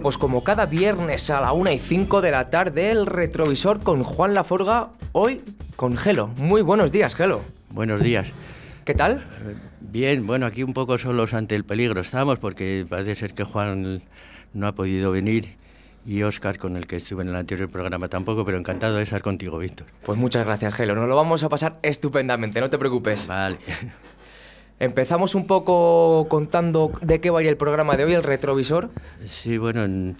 Pues como cada viernes a la 1 y 5 de la tarde, el retrovisor con Juan Laforga, hoy con Gelo. Muy buenos días, Gelo. Buenos días. ¿Qué tal? Eh, bien, bueno, aquí un poco solos ante el peligro estamos porque parece ser que Juan no ha podido venir y Oscar, con el que estuve en el anterior programa tampoco, pero encantado de estar contigo, Víctor. Pues muchas gracias, Gelo. Nos lo vamos a pasar estupendamente, no te preocupes. Vale. Empezamos un poco contando de qué va a ir el programa de hoy, el retrovisor. Sí, bueno,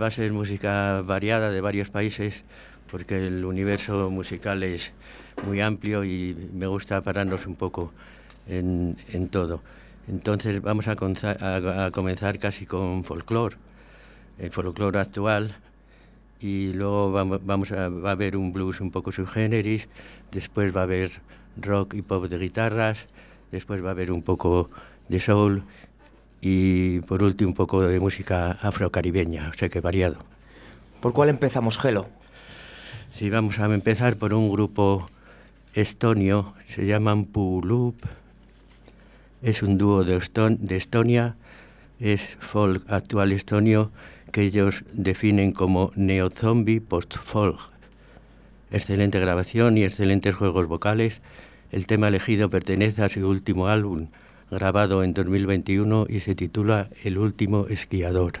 va a ser música variada de varios países, porque el universo musical es muy amplio y me gusta pararnos un poco en, todo. Entonces vamos a, comenzar casi con folclore, el folclore actual, y luego vamos, a, va a haber un blues un poco subgéneris, después va a haber rock y pop de guitarras, después va a haber un poco de soul y por último un poco de música afrocaribeña, o sea que variado. ¿Por cuál empezamos, Gelo? Sí, vamos a empezar por un grupo estonio, se llaman Pulup, es un dúo de, de Estonia, es folk actual estonio que ellos definen como neo-zombie post-folk. Excelente grabación y excelentes juegos vocales el tema elegido pertenece a su último álbum, grabado en 2021 y se titula El último esquiador.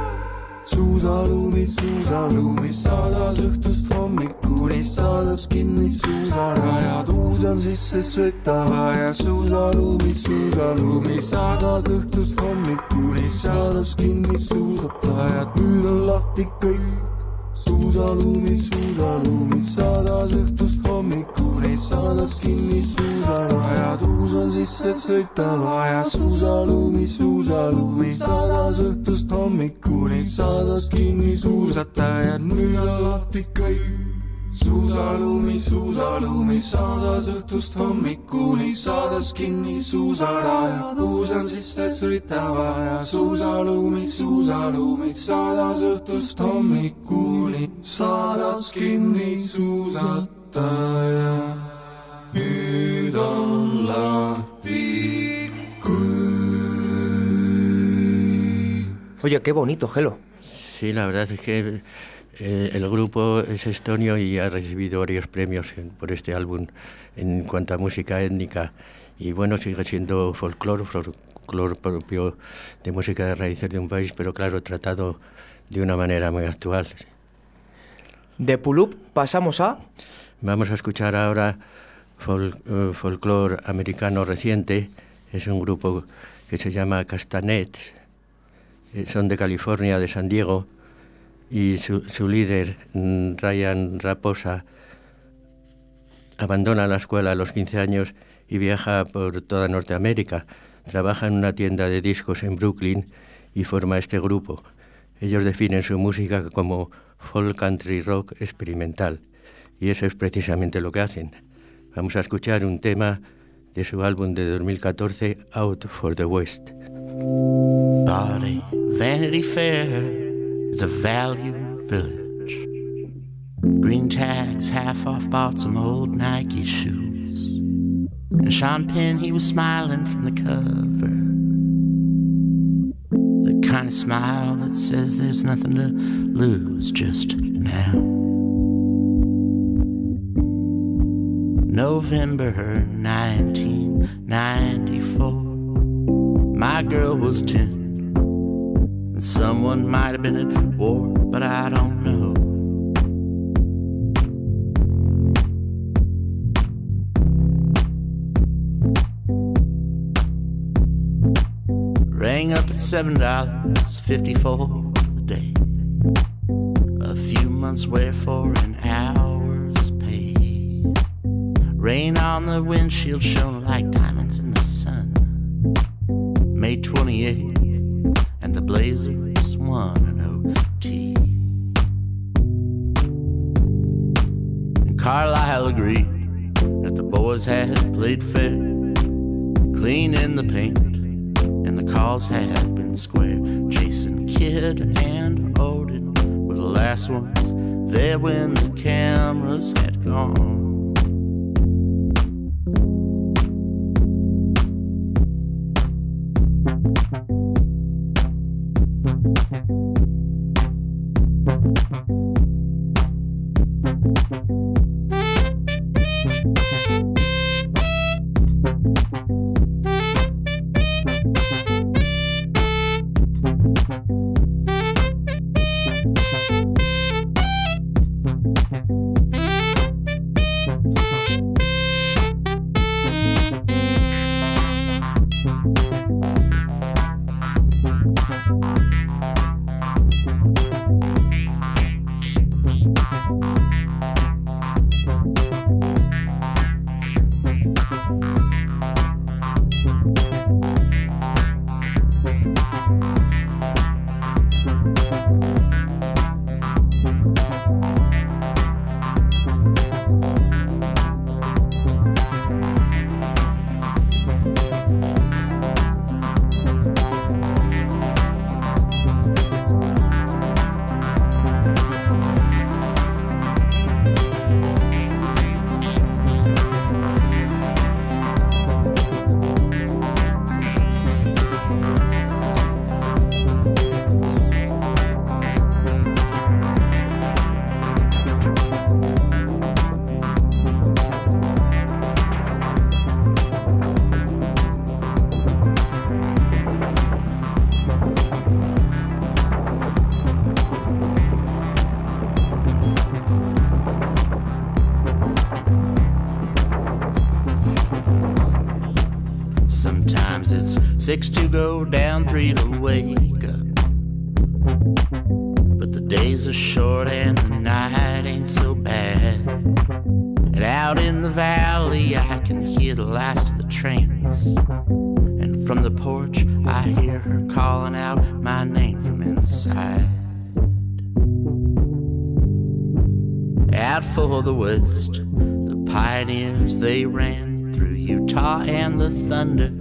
Suusalumi, suusalumi, saada õhtust hommikuni, saada kinni suusarajad, uus on sisse sõitava ja suusalumi, suusalumi, saada õhtust hommikuni, saada kinni suusatajad, nüüd on lahti kõik. Suusalumi, suusalumi, saadas õhtust hommikuni, saadas kinni suusarajad, uus on sisse sõitava ja suusalumi, suusalumi, saadas õhtust hommikuni, saadas kinni suusatajad, nüüd on lahti kõik suusalumi, suusalumi, saadas õhtust hommikuni, saadas kinni suusarajad, uus on sisse sõitava ja suusalumi, suusalumi, saadas õhtust hommikuni, saadas kinni suusataja. nüüd on lahti kõik. Oye, qué bonito, Gelo. Sí, la verdad es que Eh, el grupo es estonio y ha recibido varios premios por este álbum en cuanto a música étnica. Y bueno, sigue siendo folclore, folclore propio de música de raíces de un país, pero claro, tratado de una manera muy actual. De Pulup pasamos a... Vamos a escuchar ahora eh, folclore americano reciente. Es un grupo que se llama Castanets. Eh, son de California, de San Diego y su, líder, mm, Ryan Raposa, abandona la escuela a los 15 años y viaja por toda Norteamérica. Trabaja en una tienda de discos en Brooklyn y forma este grupo. Ellos definen su música como folk country rock experimental y eso es precisamente lo que hacen. Vamos a escuchar un tema de su álbum de 2014, Out for the West. Vanity Fair. The value village. Green tags, half off, bought some old Nike shoes. And Sean Penn, he was smiling from the cover. The kind of smile that says there's nothing to lose just now. November 1994. My girl was 10 Someone might have been at war, but I don't know. Rang up at seven dollars fifty four a day. A few months' wear for an hour's pay. Rain on the windshield shone like diamonds in the sun. May twenty eighth and the Blazers won an OT. And Carlisle agreed that the boys had played fair, clean in the paint, and the calls had been square. Jason Kidd and Odin were the last ones there when the cameras had gone. Six to go down, three to wake up. But the days are short and the night ain't so bad. And out in the valley, I can hear the last of the trains. And from the porch, I hear her calling out my name from inside. Out for the west, the pioneers they ran through Utah and the thunder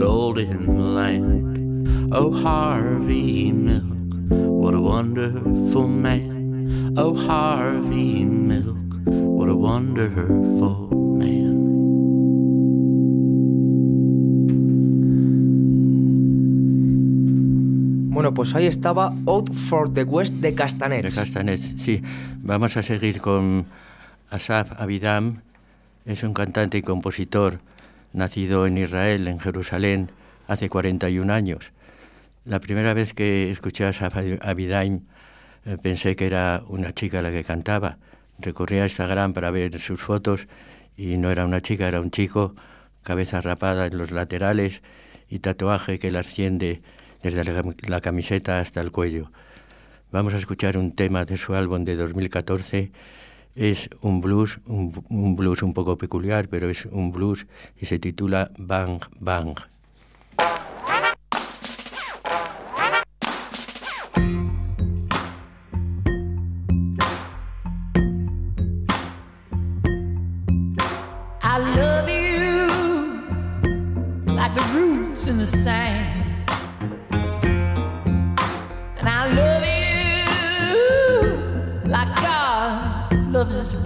golden land. Oh, Harvey Milk, what a wonderful man. Oh, Harvey Milk, what a wonderful man. Bueno, pues ahí estaba Out for the West de Castanets. De Castanets, sí. Vamos a seguir con Asaf Abidam. Es un cantante y compositor nacido en Israel, en Jerusalén, hace 41 años. La primera vez que escuché a Abidam eh, pensé que era una chica la que cantaba. Recorrí a Instagram para ver sus fotos y no era una chica, era un chico, cabeza rapada en los laterales y tatuaje que le asciende desde la, la camiseta hasta el cuello. Vamos a escuchar un tema de su álbum de 2014. Es un blues, un, un blues un poco peculiar, pero es un blues y se titula Bang Bang. I love you like the roots in the sand. just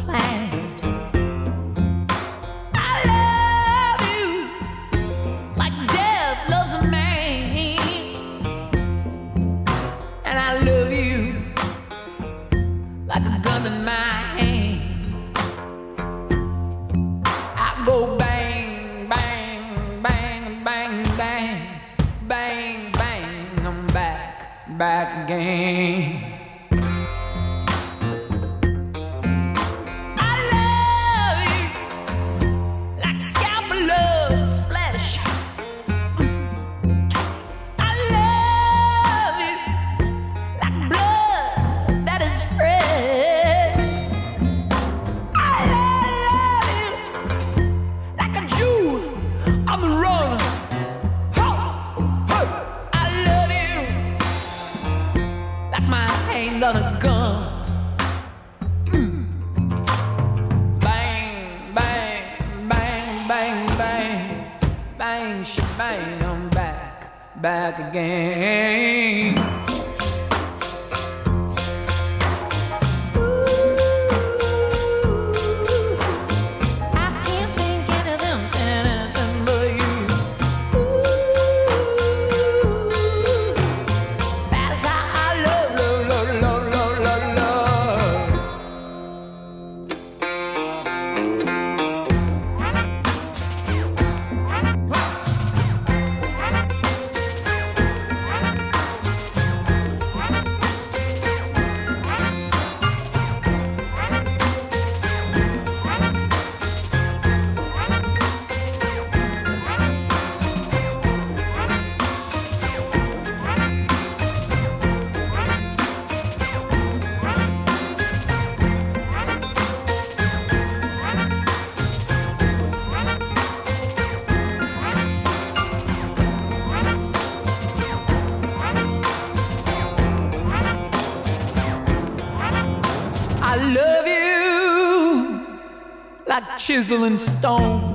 chisel and stone.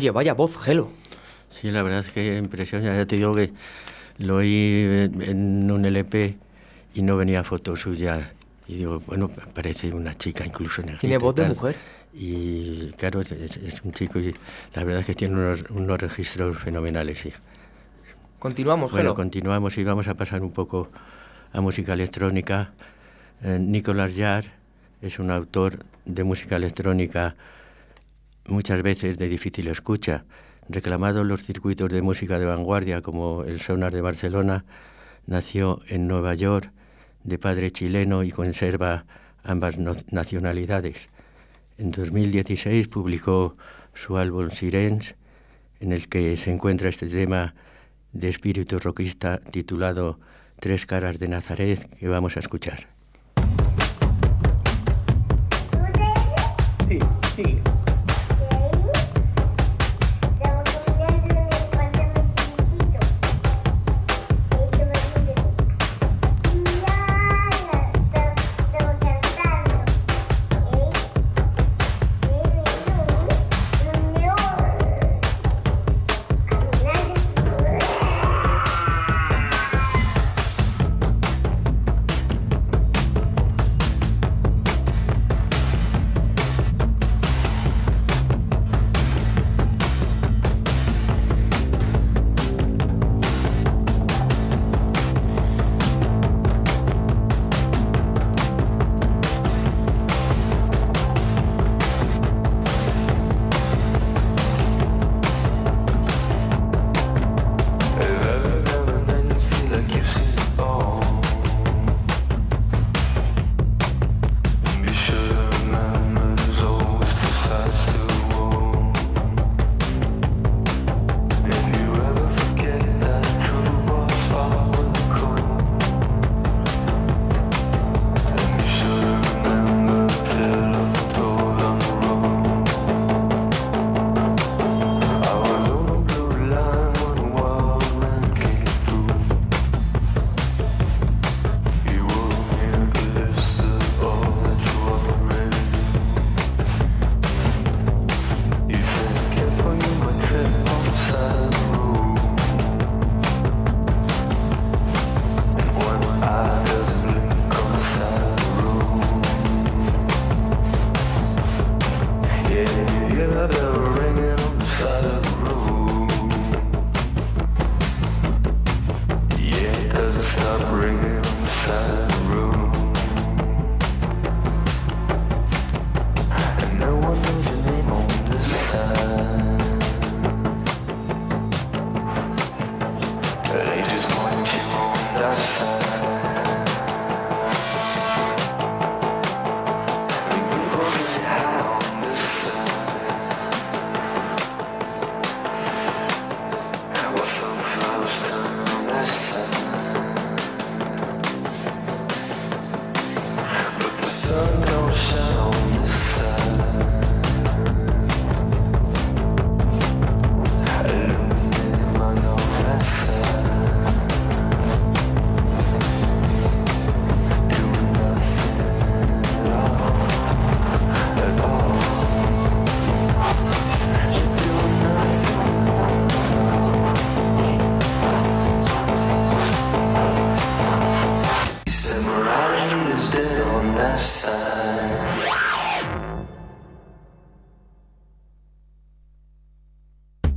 Oye, vaya voz, Gelo. Sí, la verdad es que impresiona. Ya te digo que lo oí en en un LP y no venía foto suya. Y digo, bueno, parece una chica incluso en el Tiene voz de mujer. Y claro, es, es un chico y la verdad es que tiene unos, unos registros fenomenales, sí. Continuamos, Bueno, Gelo. continuamos y vamos a pasar un poco a música electrónica. Eh, Nicolas Jarre es un autor de música electrónica muchas veces de difícil escucha, reclamado en los circuitos de música de vanguardia como el Sonar de Barcelona, nació en Nueva York de padre chileno y conserva ambas no- nacionalidades. En 2016 publicó su álbum Sirens, en el que se encuentra este tema de espíritu rockista titulado Tres caras de Nazaret que vamos a escuchar. Sí, sí.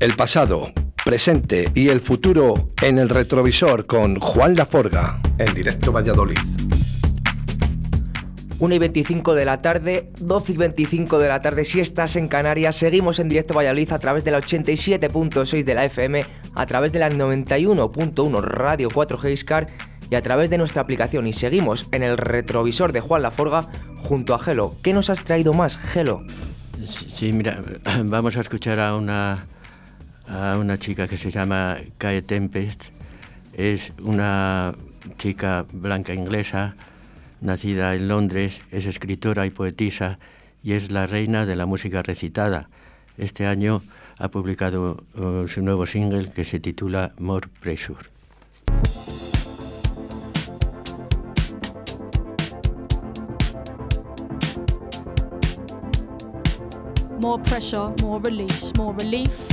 El pasado, presente y el futuro en el retrovisor con Juan Laforga, en directo Valladolid. 1 y 25 de la tarde, 12 y 25 de la tarde si estás en Canarias. Seguimos en directo Valladolid a través de la 87.6 de la FM, a través de la 91.1 Radio 4G Iscar y a través de nuestra aplicación. Y seguimos en el retrovisor de Juan Laforga junto a Gelo. ¿Qué nos has traído más, Gelo? Sí, sí, mira, vamos a escuchar a una, a una chica que se llama Kae Tempest. Es una chica blanca inglesa, nacida en Londres, es escritora y poetisa y es la reina de la música recitada. Este año ha publicado uh, su nuevo single que se titula More Pressure. More pressure, more release, more relief,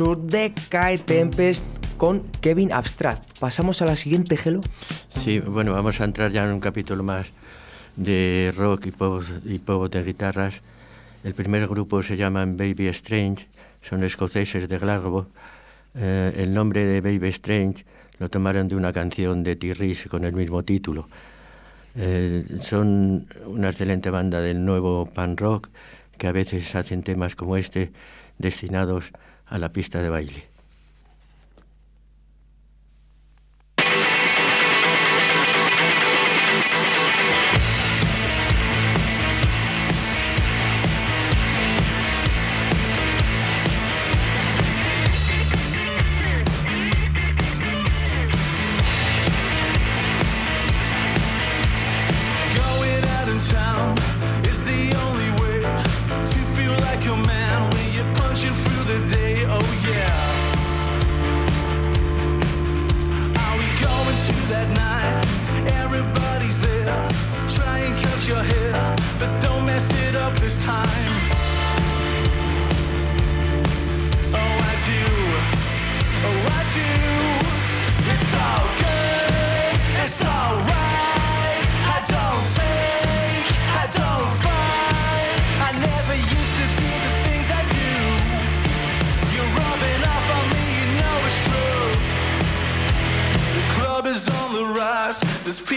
Pressure de Kai Tempest con Kevin Abstract. Pasamos a la siguiente, Gelo. Sí, bueno, vamos a entrar ya en un capítulo más de rock y pop, y pop de guitarras. El primer grupo se llaman Baby Strange, son escoceses de Glasgow. Eh, el nombre de Baby Strange lo tomaron de una canción de T-Rex con el mismo título. Eh, son una excelente banda del nuevo pan rock que a veces hacen temas como este destinados a la pista de baile.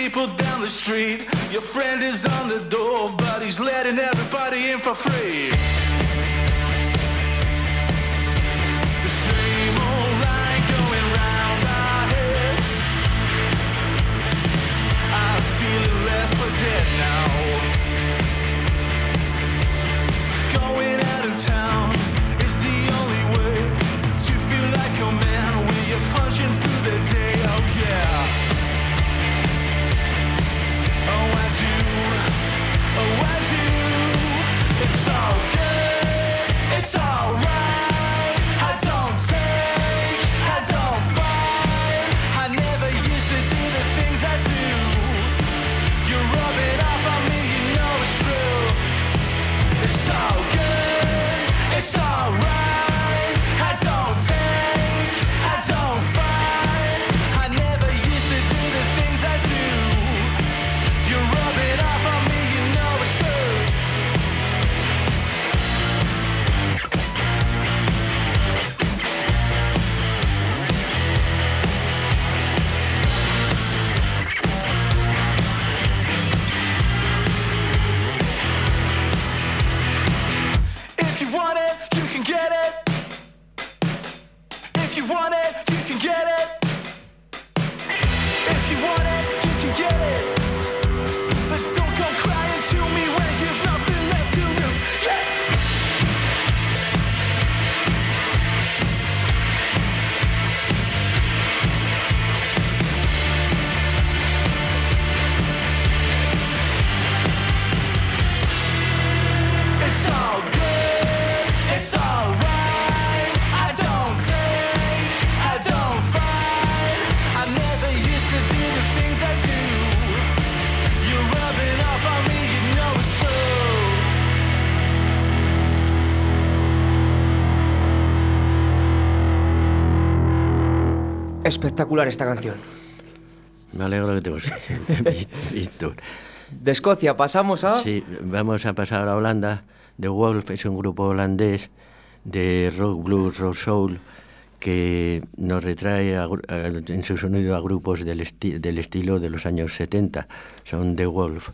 People down the street. Your friend is on the door, but he's letting everybody in for free. Espectacular esta canción. Me alegro que te guste, Víctor. De Escocia pasamos a... Sí, vamos a pasar a Holanda. The Wolf es un grupo holandés de rock, blues, rock, soul que nos retrae a gru- a- en su sonido a grupos del, esti- del estilo de los años 70. Son The Wolf.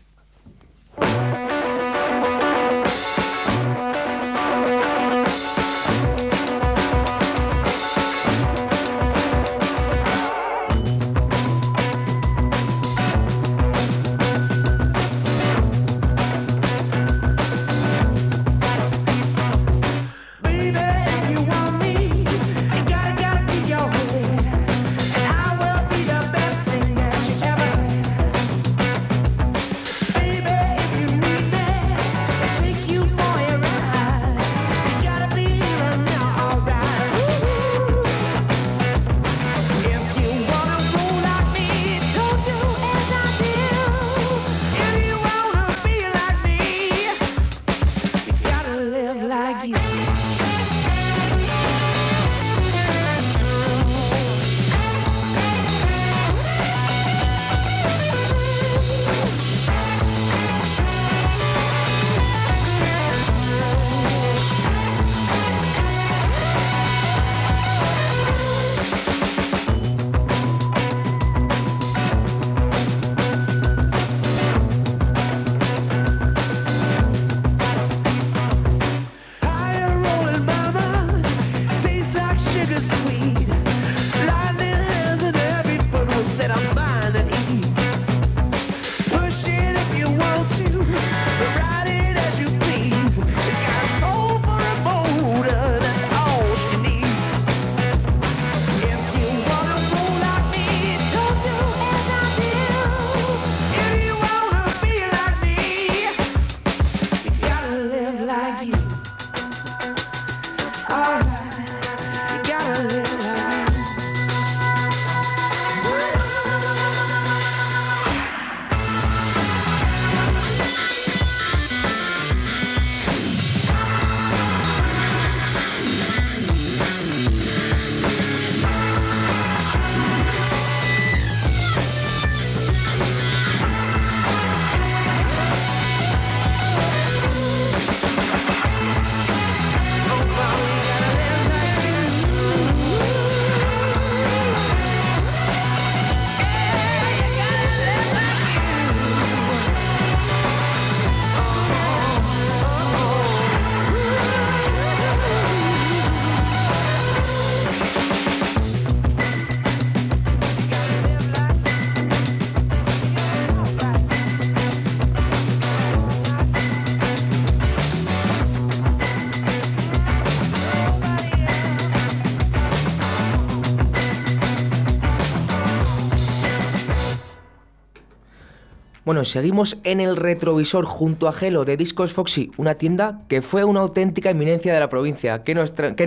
Bueno, seguimos en el retrovisor junto a Gelo de Discos Foxy, una tienda que fue una auténtica eminencia de la provincia. ¿Qué,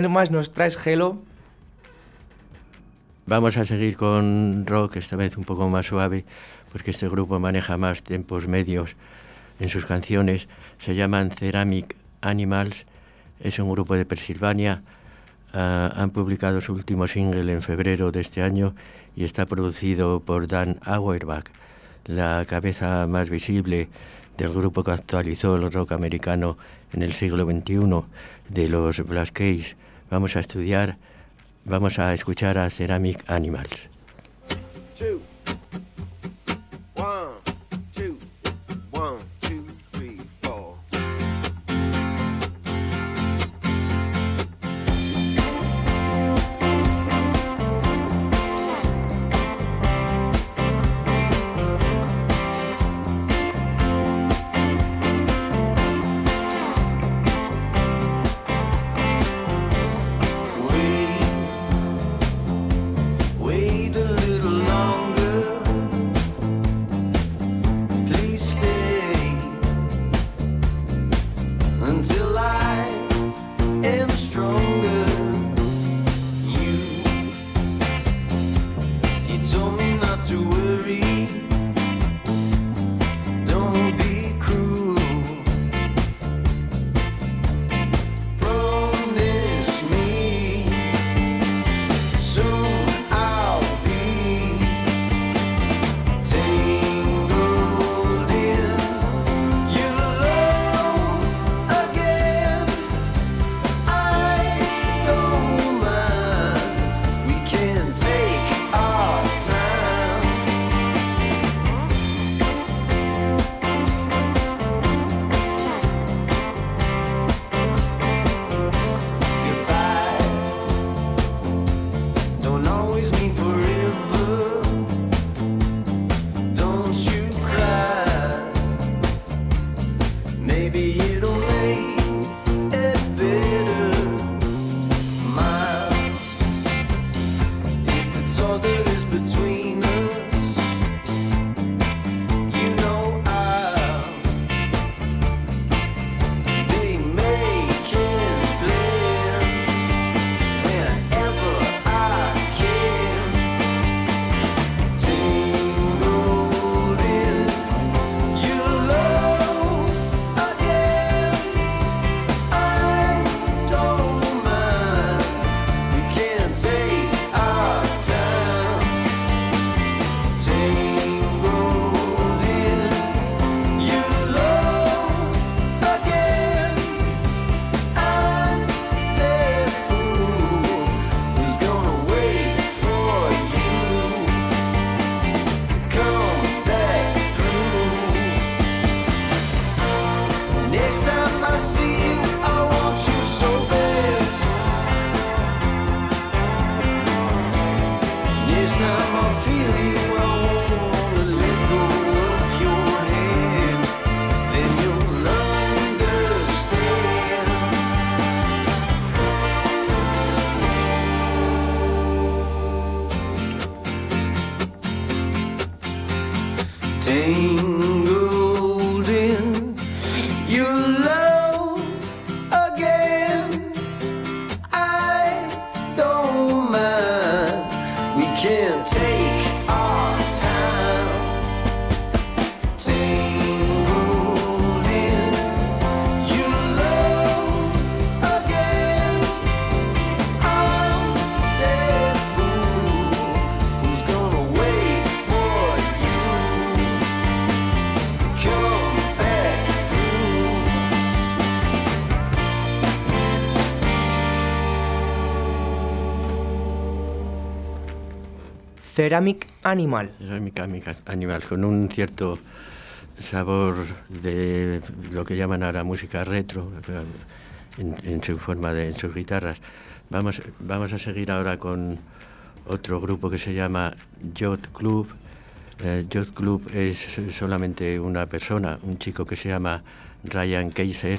más nos traes, Gelo? Vamos a seguir con rock, esta vez un poco más suave, porque este grupo maneja más tempos medios en sus canciones. Se llaman Ceramic Animals es un grupo de Pensilvania. Ah, han publicado su último single en febrero de este año y está producido por Dan Auerbach, la cabeza más visible del grupo que actualizó el rock americano en el siglo XXI, de los Black Keys. Vamos a estudiar, vamos a escuchar a Ceramic Animals. break Ceramic Animal. Cerámica Amica- Animals, con un cierto sabor de lo que llaman ahora música retro, en, su forma de, en sus guitarras. Vamos, vamos a seguir ahora con otro grupo que se llama Yacht Club. Eh, Club es solamente una persona, un chico que se llama Ryan Kaiser.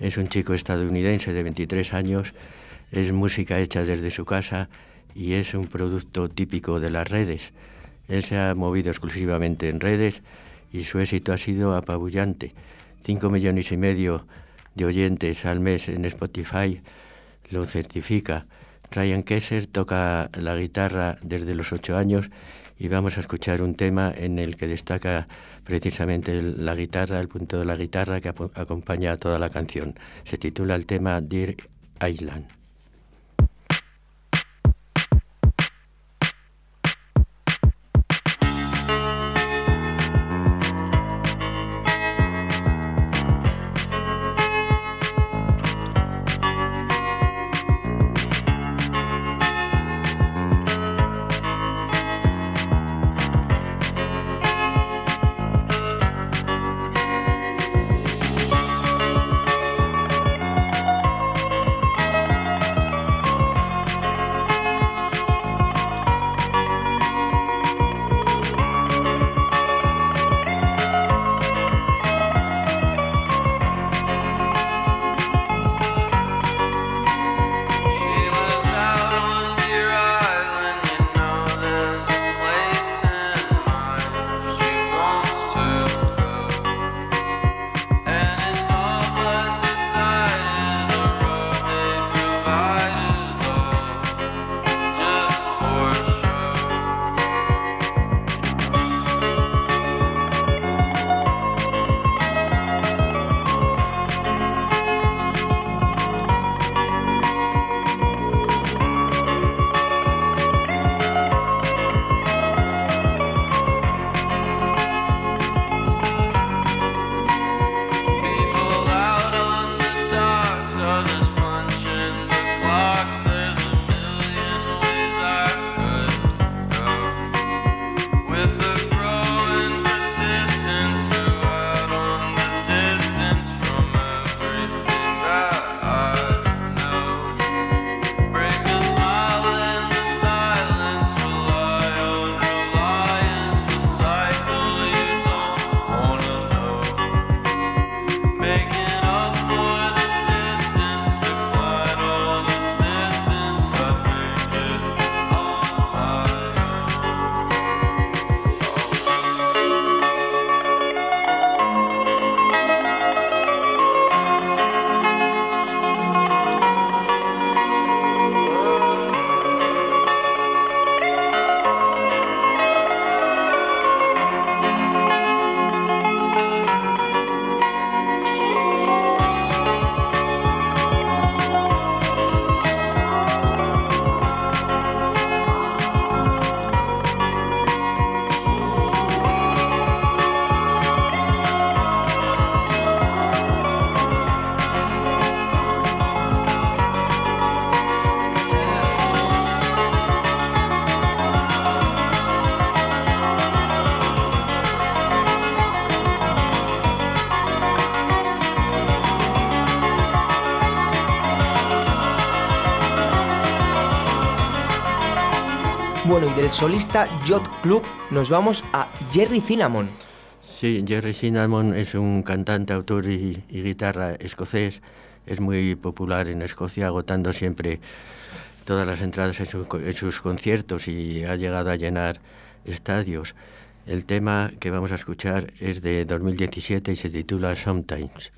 Es un chico estadounidense de 23 años. Es música hecha desde su casa y es un producto típico de las redes. Él se ha movido exclusivamente en redes y su éxito ha sido apabullante. Cinco millones y medio de oyentes al mes en Spotify lo certifica. Ryan Kesser toca la guitarra desde los ocho años y vamos a escuchar un tema en el que destaca precisamente la guitarra, el punto de la guitarra que acompaña a toda la canción. Se titula el tema Dear Island. Solista Yacht Club nos vamos a Jerry Cinnamon. Sí, Jerry Cinnamon es un cantante, autor y, y guitarra escocés. Es muy popular en Escocia, agotando siempre todas las entradas en, su- en sus conciertos y ha llegado a llenar estadios. El tema que vamos a escuchar es de 2017 y se titula Sometimes.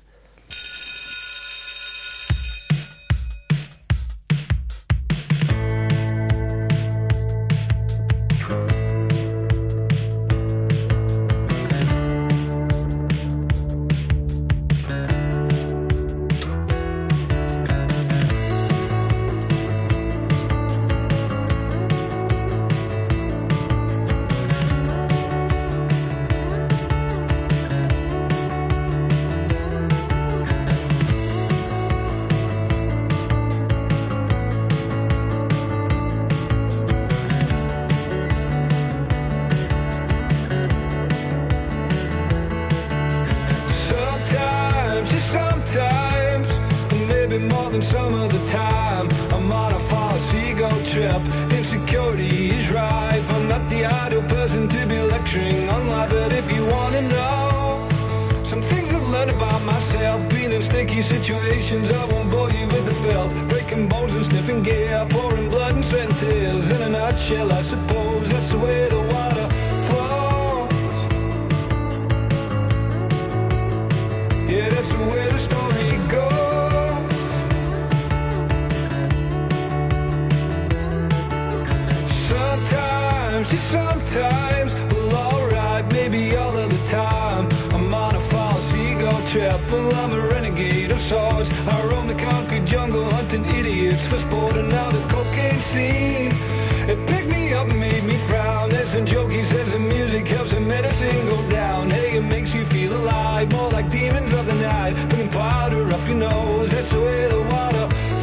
Situations, I won't bore you with the filth. Breaking bones and sniffing gear, pouring blood and sweat and tears. In a nutshell, I suppose that's the way the water flows. Yeah, that's the way the story goes. Sometimes, just sometimes. Well, alright, maybe all of the time. I'm on a false ego trip, well, I'm a of sorts. I roam the concrete jungle, hunting idiots for sport, and now the cocaine scene. It picked me up, and made me frown. There's some joke he says the music helps the medicine go down. Hey, it makes you feel alive, more like demons of the night. Putting powder up your nose, that's the way the water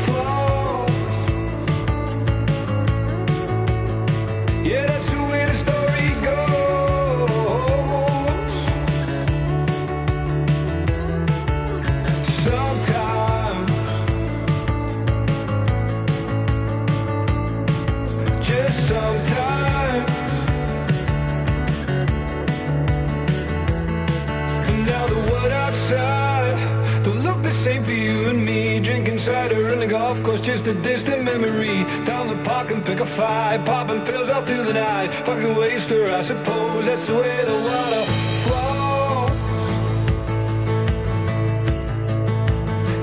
the just a distant memory. Down the park and pick a fight, popping pills all through the night. Fucking waster, I suppose that's the way the water flows.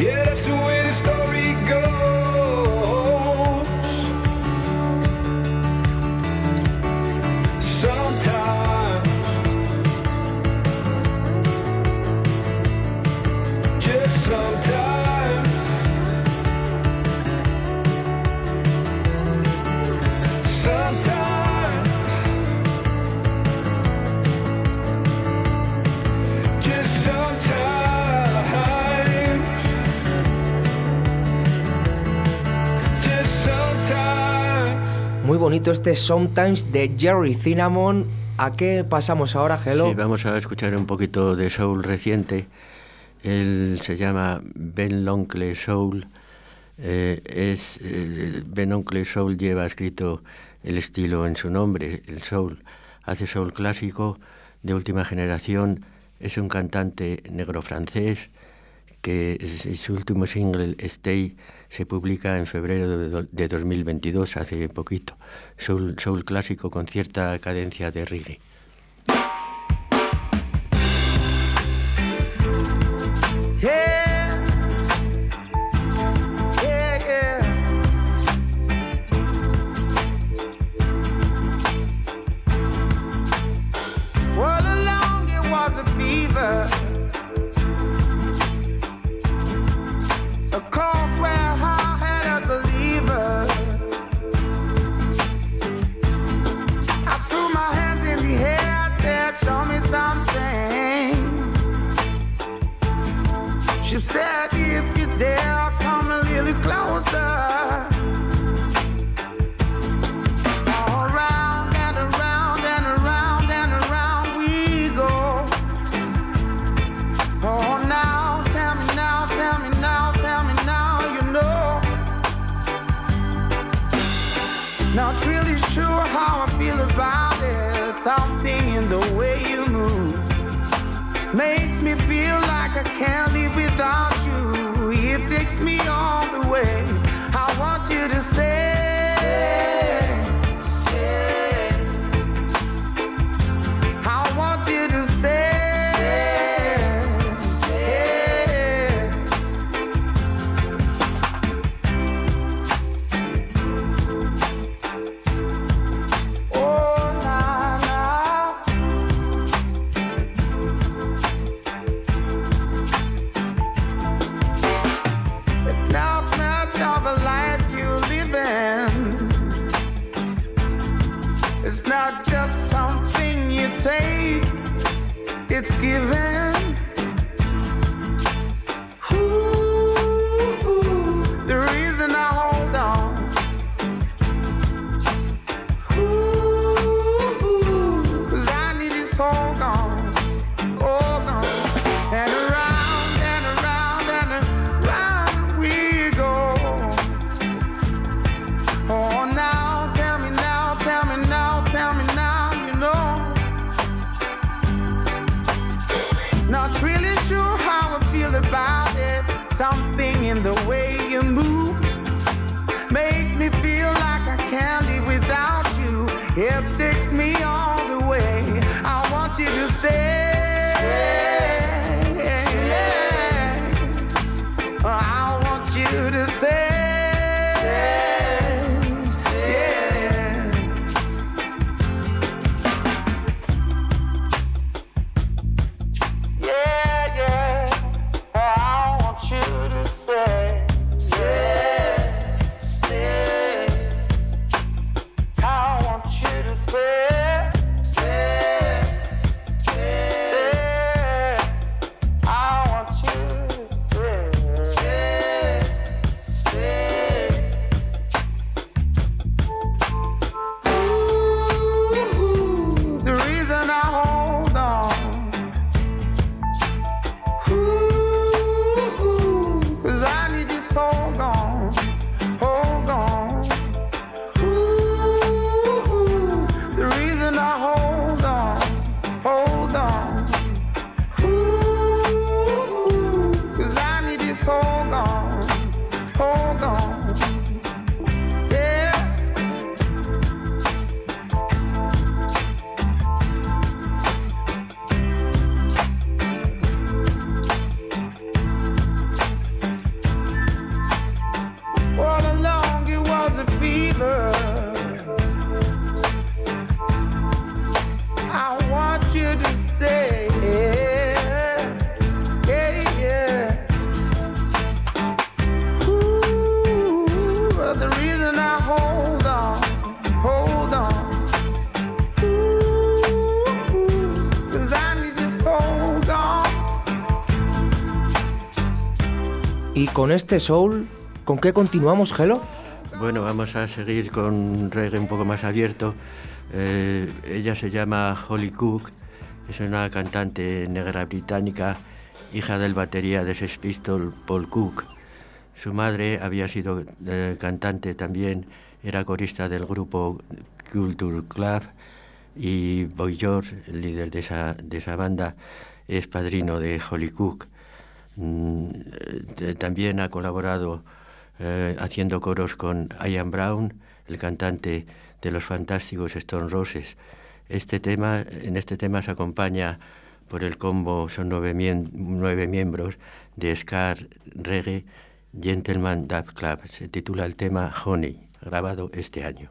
Yeah, that's the way the story bonito este Sometimes de Jerry Cinnamon. ¿A qué pasamos ahora, Hello? Vamos a escuchar un poquito de soul reciente. Él se llama Ben Loncle Soul. Eh, es, eh, ben Loncle Soul lleva escrito el estilo en su nombre, el soul. Hace soul clásico de última generación. Es un cantante negro francés que su último single, Stay, se publica en febrero de, do- de 2022, hace poquito. Soul, soul clásico con cierta cadencia de reggae. Said, if you dare, come a little closer. Con este soul, ¿con qué continuamos, Gelo? Bueno, vamos a seguir con un reggae un poco más abierto. Eh, ella se llama Holly Cook, es una cantante negra británica, hija del batería de Sex Pistols, Paul Cook. Su madre había sido eh, cantante también, era corista del grupo Culture Club y Boy George, el líder de esa, de esa banda, es padrino de Holly Cook. Mm, eh, también ha colaborado eh, haciendo coros con Ian Brown, el cantante de los fantásticos Stone Roses. Este tema, en este tema se acompaña por el combo, son nueve, nueve miembros de Scar Reggae Gentleman Dub Club. Se titula el tema Honey, grabado este año.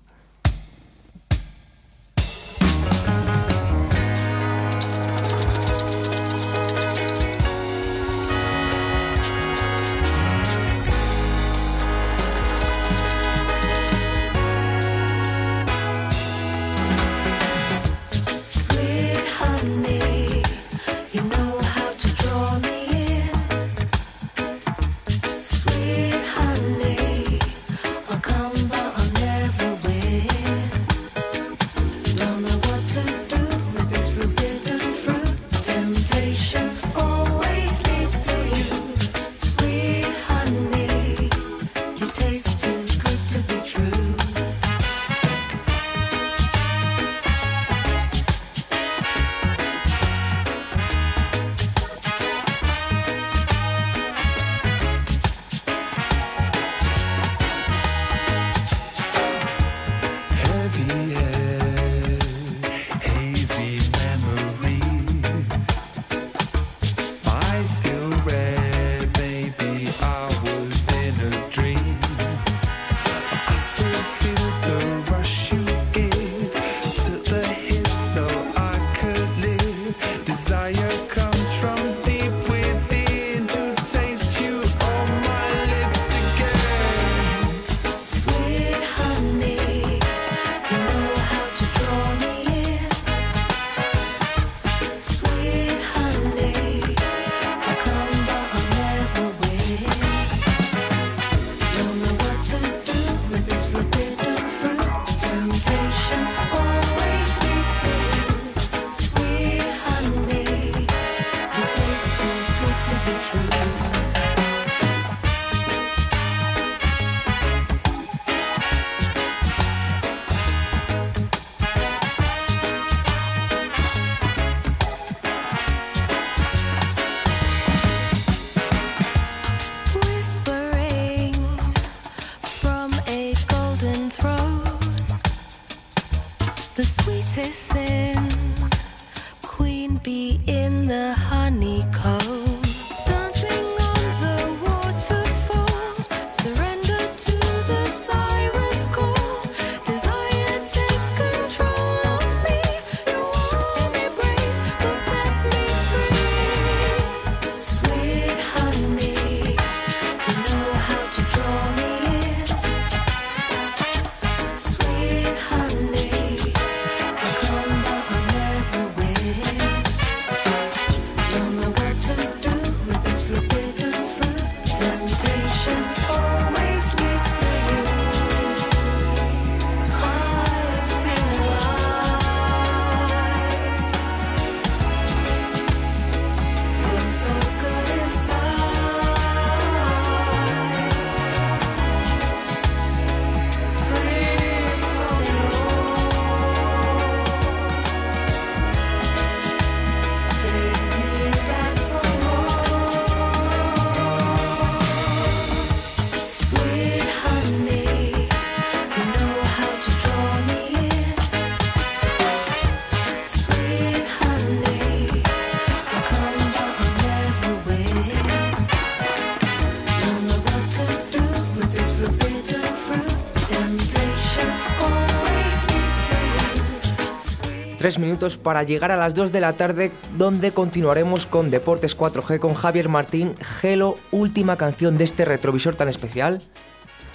Minutos para llegar a las 2 de la tarde, donde continuaremos con Deportes 4G con Javier Martín. Gelo, última canción de este retrovisor tan especial.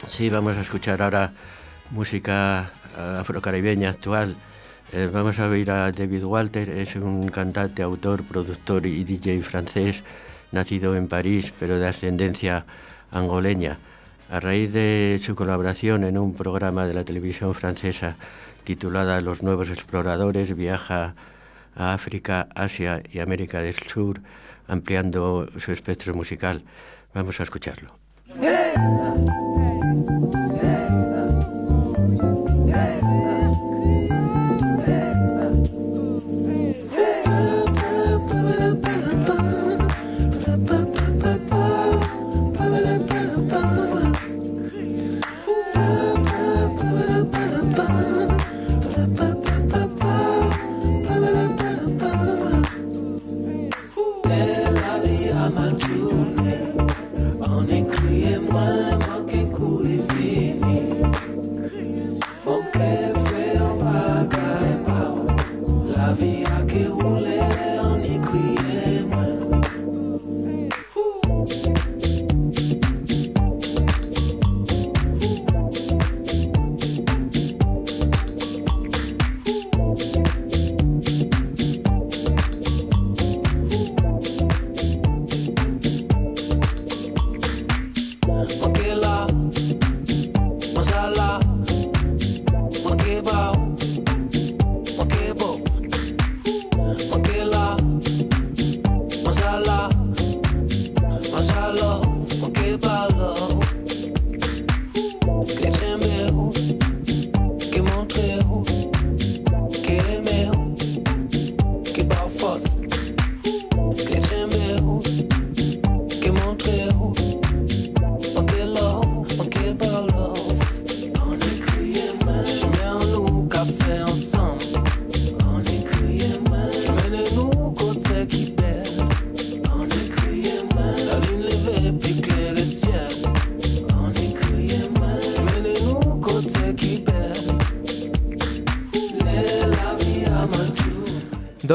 Sí, vamos a escuchar ahora música eh, afrocaribeña actual. Eh, vamos a oír a David Walter, es un cantante, autor, productor y DJ francés, nacido en París, pero de ascendencia angoleña. A raíz de su colaboración en un programa de la televisión francesa titulada Los Nuevos Exploradores, viaja a África, Asia y América del Sur, ampliando su espectro musical. Vamos a escucharlo. La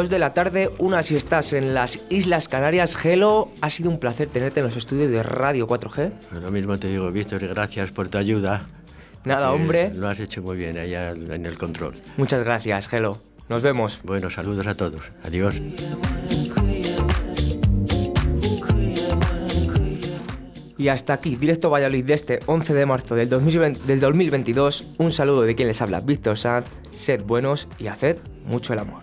2 de la tarde, una si estás en las Islas Canarias. Hello, ha sido un placer tenerte en los estudios de Radio 4G. Lo mismo te digo, Víctor, gracias por tu ayuda. Nada, Eh, hombre. Lo has hecho muy bien allá en el control. Muchas gracias, Hello. Nos vemos. Bueno, saludos a todos. Adiós. Y hasta aquí, directo Valladolid de este 11 de marzo del 2020 del 2022. Un saludo de quien les habla, Víctor Sanz. Sed buenos y haced mucho el amor.